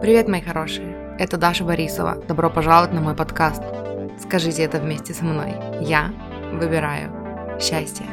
Привет, мои хорошие! Это Даша Борисова. Добро пожаловать на мой подкаст. Скажите это вместе со мной. Я выбираю счастье.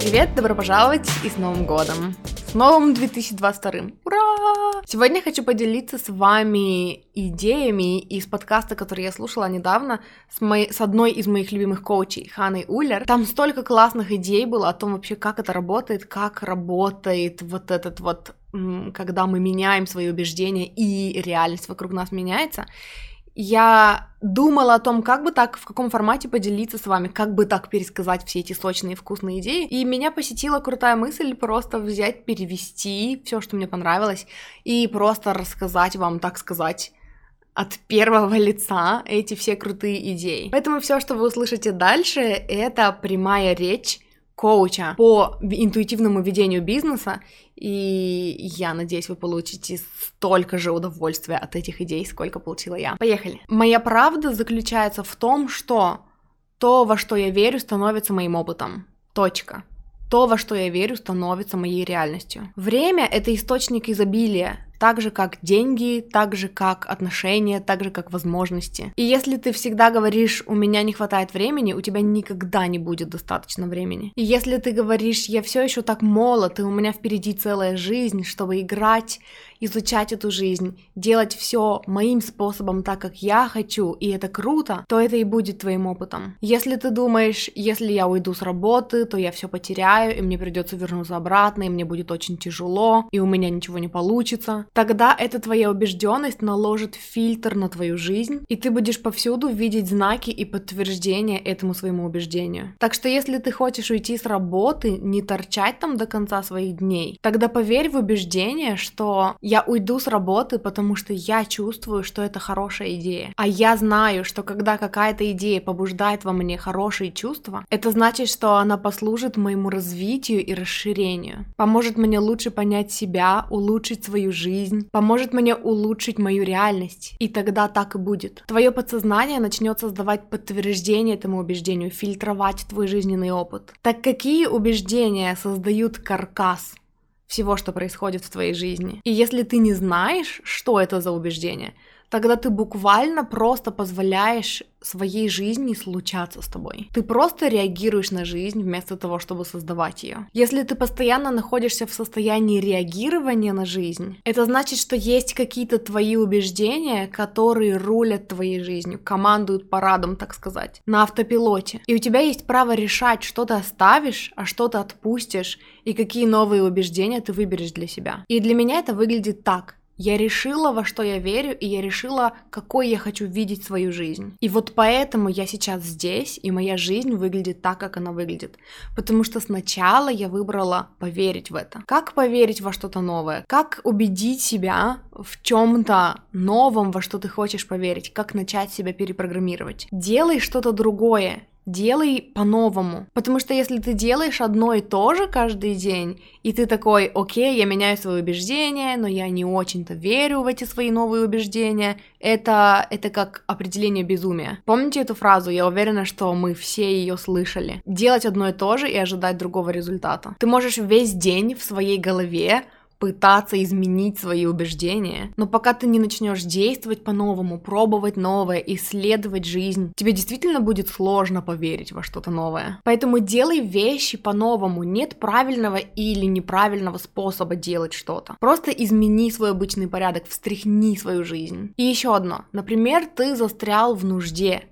Привет, добро пожаловать и с Новым годом! Новым 2022! Ура! Сегодня хочу поделиться с вами идеями из подкаста, который я слушала недавно с, моей, с одной из моих любимых коучей, Ханой Уллер. Там столько классных идей было о том вообще, как это работает, как работает вот этот вот, когда мы меняем свои убеждения и реальность вокруг нас меняется я думала о том, как бы так, в каком формате поделиться с вами, как бы так пересказать все эти сочные вкусные идеи. И меня посетила крутая мысль просто взять, перевести все, что мне понравилось, и просто рассказать вам, так сказать, от первого лица эти все крутые идеи. Поэтому все, что вы услышите дальше, это прямая речь коуча по интуитивному ведению бизнеса, и я надеюсь, вы получите столько же удовольствия от этих идей, сколько получила я. Поехали. Моя правда заключается в том, что то, во что я верю, становится моим опытом. Точка. То, во что я верю, становится моей реальностью. Время — это источник изобилия, так же как деньги, так же как отношения, так же как возможности. И если ты всегда говоришь, у меня не хватает времени, у тебя никогда не будет достаточно времени. И если ты говоришь, я все еще так молод, и у меня впереди целая жизнь, чтобы играть, изучать эту жизнь, делать все моим способом так, как я хочу, и это круто, то это и будет твоим опытом. Если ты думаешь, если я уйду с работы, то я все потеряю, и мне придется вернуться обратно, и мне будет очень тяжело, и у меня ничего не получится, тогда эта твоя убежденность наложит фильтр на твою жизнь, и ты будешь повсюду видеть знаки и подтверждения этому своему убеждению. Так что если ты хочешь уйти с работы, не торчать там до конца своих дней, тогда поверь в убеждение, что я уйду с работы, потому что я чувствую, что это хорошая идея. А я знаю, что когда какая-то идея побуждает во мне хорошие чувства, это значит, что она послужит моему развитию и расширению, поможет мне лучше понять себя, улучшить свою жизнь, поможет мне улучшить мою реальность. И тогда так и будет. Твое подсознание начнет создавать подтверждение этому убеждению, фильтровать твой жизненный опыт. Так какие убеждения создают каркас всего, что происходит в твоей жизни? И если ты не знаешь, что это за убеждение, тогда ты буквально просто позволяешь своей жизни случаться с тобой. Ты просто реагируешь на жизнь вместо того, чтобы создавать ее. Если ты постоянно находишься в состоянии реагирования на жизнь, это значит, что есть какие-то твои убеждения, которые рулят твоей жизнью, командуют парадом, так сказать, на автопилоте. И у тебя есть право решать, что ты оставишь, а что ты отпустишь, и какие новые убеждения ты выберешь для себя. И для меня это выглядит так. Я решила, во что я верю, и я решила, какой я хочу видеть свою жизнь. И вот поэтому я сейчас здесь, и моя жизнь выглядит так, как она выглядит. Потому что сначала я выбрала поверить в это. Как поверить во что-то новое? Как убедить себя в чем-то новом, во что ты хочешь поверить? Как начать себя перепрограммировать? Делай что-то другое, делай по-новому. Потому что если ты делаешь одно и то же каждый день, и ты такой, окей, я меняю свои убеждения, но я не очень-то верю в эти свои новые убеждения, это, это как определение безумия. Помните эту фразу? Я уверена, что мы все ее слышали. Делать одно и то же и ожидать другого результата. Ты можешь весь день в своей голове пытаться изменить свои убеждения. Но пока ты не начнешь действовать по-новому, пробовать новое, исследовать жизнь, тебе действительно будет сложно поверить во что-то новое. Поэтому делай вещи по-новому. Нет правильного или неправильного способа делать что-то. Просто измени свой обычный порядок, встряхни свою жизнь. И еще одно. Например, ты застрял в нужде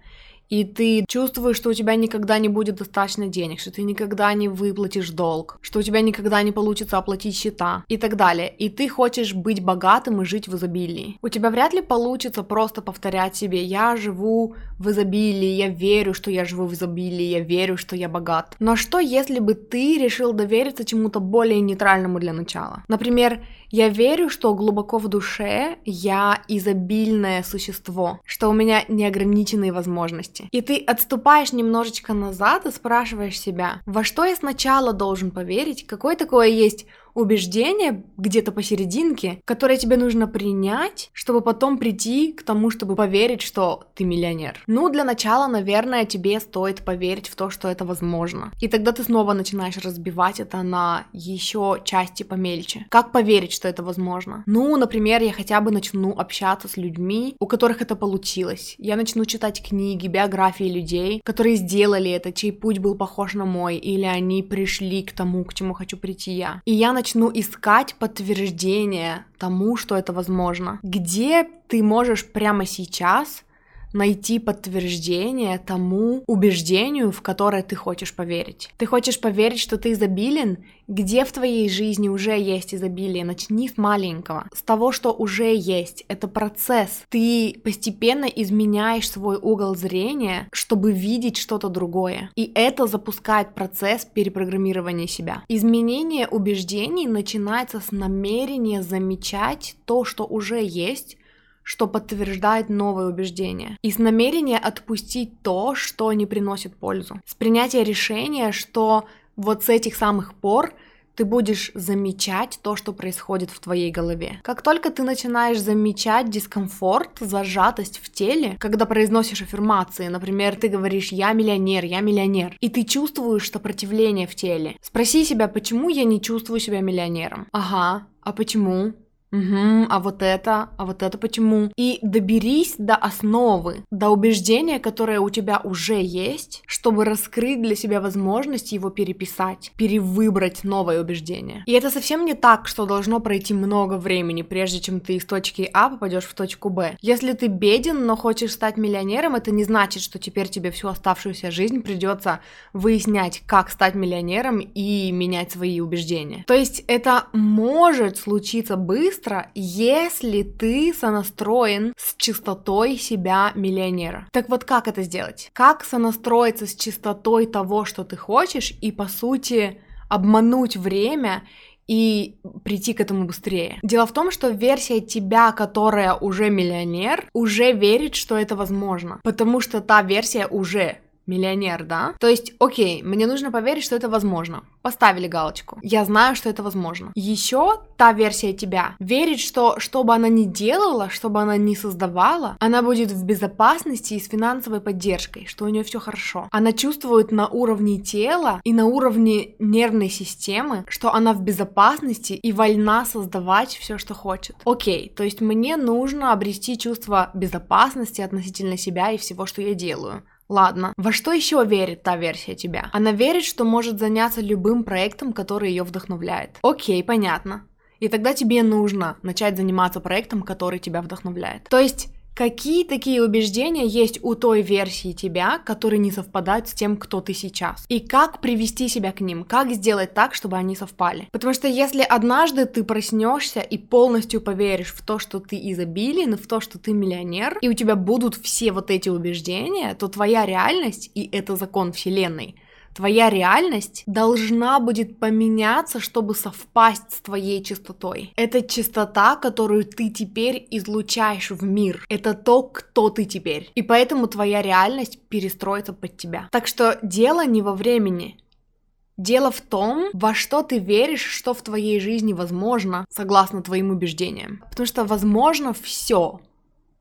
и ты чувствуешь, что у тебя никогда не будет достаточно денег, что ты никогда не выплатишь долг, что у тебя никогда не получится оплатить счета и так далее. И ты хочешь быть богатым и жить в изобилии. У тебя вряд ли получится просто повторять себе «я живу в изобилии, я верю, что я живу в изобилии, я верю, что я богат». Но что если бы ты решил довериться чему-то более нейтральному для начала? Например, я верю, что глубоко в душе я изобильное существо, что у меня неограниченные возможности. И ты отступаешь немножечко назад и спрашиваешь себя, во что я сначала должен поверить, какое такое есть убеждение где-то посерединке, которое тебе нужно принять, чтобы потом прийти к тому, чтобы поверить, что ты миллионер. Ну, для начала, наверное, тебе стоит поверить в то, что это возможно. И тогда ты снова начинаешь разбивать это на еще части помельче. Как поверить, что это возможно? Ну, например, я хотя бы начну общаться с людьми, у которых это получилось. Я начну читать книги, биографии людей, которые сделали это, чей путь был похож на мой, или они пришли к тому, к чему хочу прийти я. И я начну искать подтверждение тому, что это возможно. Где ты можешь прямо сейчас найти подтверждение тому убеждению, в которое ты хочешь поверить. Ты хочешь поверить, что ты изобилен? Где в твоей жизни уже есть изобилие? Начни с маленького, с того, что уже есть. Это процесс. Ты постепенно изменяешь свой угол зрения, чтобы видеть что-то другое. И это запускает процесс перепрограммирования себя. Изменение убеждений начинается с намерения замечать то, что уже есть, что подтверждает новые убеждения, и с намерения отпустить то, что не приносит пользу, с принятия решения, что вот с этих самых пор ты будешь замечать то, что происходит в твоей голове. Как только ты начинаешь замечать дискомфорт, зажатость в теле, когда произносишь аффирмации, например, ты говоришь «я миллионер, я миллионер», и ты чувствуешь сопротивление в теле, спроси себя, почему я не чувствую себя миллионером? Ага, а почему? Угу, а вот это, а вот это почему? И доберись до основы, до убеждения, которое у тебя уже есть, чтобы раскрыть для себя возможность его переписать, перевыбрать новое убеждение. И это совсем не так, что должно пройти много времени, прежде чем ты из точки А попадешь в точку Б. Если ты беден, но хочешь стать миллионером, это не значит, что теперь тебе всю оставшуюся жизнь придется выяснять, как стать миллионером и менять свои убеждения. То есть это может случиться быстро, быстро, если ты сонастроен с чистотой себя миллионера. Так вот, как это сделать? Как сонастроиться с чистотой того, что ты хочешь, и, по сути, обмануть время и прийти к этому быстрее. Дело в том, что версия тебя, которая уже миллионер, уже верит, что это возможно, потому что та версия уже миллионер, да? То есть, окей, мне нужно поверить, что это возможно. Поставили галочку. Я знаю, что это возможно. Еще та версия тебя верит, что что бы она ни делала, что бы она ни создавала, она будет в безопасности и с финансовой поддержкой, что у нее все хорошо. Она чувствует на уровне тела и на уровне нервной системы, что она в безопасности и вольна создавать все, что хочет. Окей, то есть мне нужно обрести чувство безопасности относительно себя и всего, что я делаю. Ладно, во что еще верит та версия тебя? Она верит, что может заняться любым проектом, который ее вдохновляет. Окей, понятно. И тогда тебе нужно начать заниматься проектом, который тебя вдохновляет. То есть Какие такие убеждения есть у той версии тебя, которые не совпадают с тем, кто ты сейчас? И как привести себя к ним? Как сделать так, чтобы они совпали? Потому что если однажды ты проснешься и полностью поверишь в то, что ты изобилен, в то, что ты миллионер, и у тебя будут все вот эти убеждения, то твоя реальность, и это закон вселенной, Твоя реальность должна будет поменяться, чтобы совпасть с твоей чистотой. Это чистота, которую ты теперь излучаешь в мир. Это то, кто ты теперь. И поэтому твоя реальность перестроится под тебя. Так что дело не во времени. Дело в том, во что ты веришь, что в твоей жизни возможно, согласно твоим убеждениям. Потому что возможно все.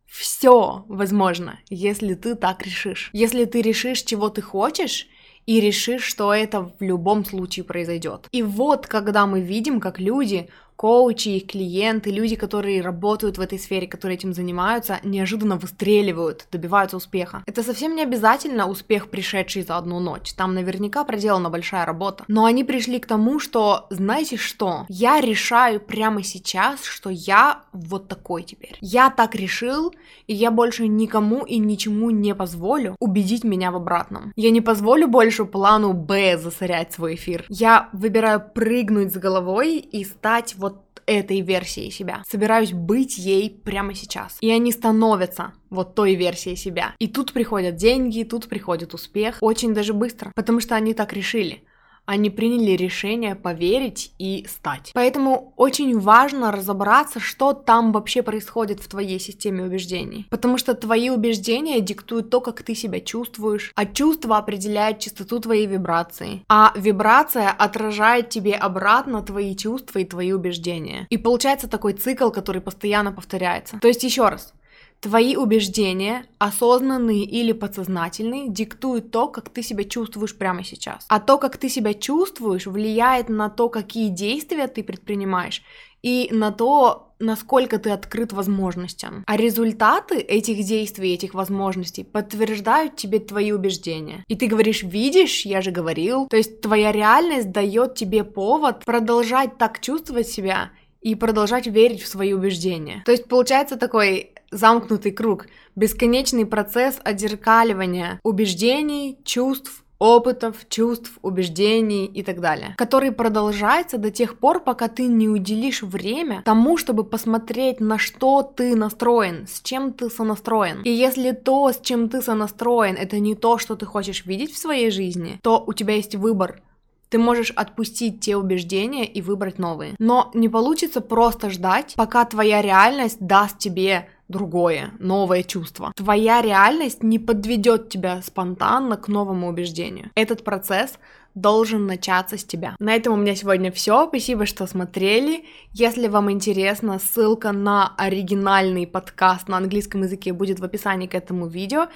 Все возможно, если ты так решишь. Если ты решишь, чего ты хочешь, и решишь, что это в любом случае произойдет. И вот когда мы видим, как люди коучи, их клиенты, люди, которые работают в этой сфере, которые этим занимаются, неожиданно выстреливают, добиваются успеха. Это совсем не обязательно успех, пришедший за одну ночь. Там наверняка проделана большая работа. Но они пришли к тому, что, знаете что, я решаю прямо сейчас, что я вот такой теперь. Я так решил, и я больше никому и ничему не позволю убедить меня в обратном. Я не позволю больше плану Б засорять свой эфир. Я выбираю прыгнуть с головой и стать вот этой версией себя. Собираюсь быть ей прямо сейчас. И они становятся вот той версией себя. И тут приходят деньги, тут приходит успех. Очень даже быстро. Потому что они так решили. Они приняли решение поверить и стать. Поэтому очень важно разобраться, что там вообще происходит в твоей системе убеждений. Потому что твои убеждения диктуют то, как ты себя чувствуешь, а чувство определяет частоту твоей вибрации, а вибрация отражает тебе обратно твои чувства и твои убеждения. И получается такой цикл, который постоянно повторяется. То есть еще раз, Твои убеждения, осознанные или подсознательные, диктуют то, как ты себя чувствуешь прямо сейчас. А то, как ты себя чувствуешь, влияет на то, какие действия ты предпринимаешь и на то, насколько ты открыт возможностям. А результаты этих действий, этих возможностей подтверждают тебе твои убеждения. И ты говоришь, видишь, я же говорил. То есть твоя реальность дает тебе повод продолжать так чувствовать себя и продолжать верить в свои убеждения. То есть получается такой замкнутый круг, бесконечный процесс отзеркаливания убеждений, чувств, опытов, чувств, убеждений и так далее, который продолжается до тех пор, пока ты не уделишь время тому, чтобы посмотреть, на что ты настроен, с чем ты сонастроен. И если то, с чем ты сонастроен, это не то, что ты хочешь видеть в своей жизни, то у тебя есть выбор ты можешь отпустить те убеждения и выбрать новые. Но не получится просто ждать, пока твоя реальность даст тебе другое, новое чувство. Твоя реальность не подведет тебя спонтанно к новому убеждению. Этот процесс должен начаться с тебя. На этом у меня сегодня все. Спасибо, что смотрели. Если вам интересно, ссылка на оригинальный подкаст на английском языке будет в описании к этому видео.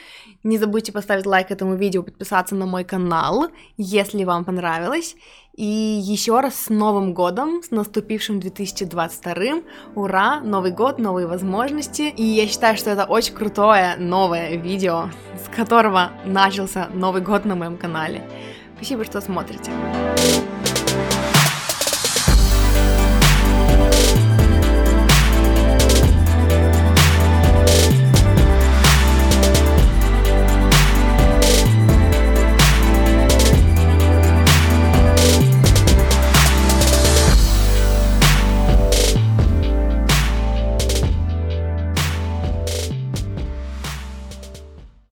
Не забудьте поставить лайк этому видео, подписаться на мой канал, если вам понравилось. И еще раз с Новым годом, с наступившим 2022. Ура! Новый год, новые возможности. И я считаю, что это очень крутое новое видео, с которого начался Новый год на моем канале. Спасибо, что смотрите.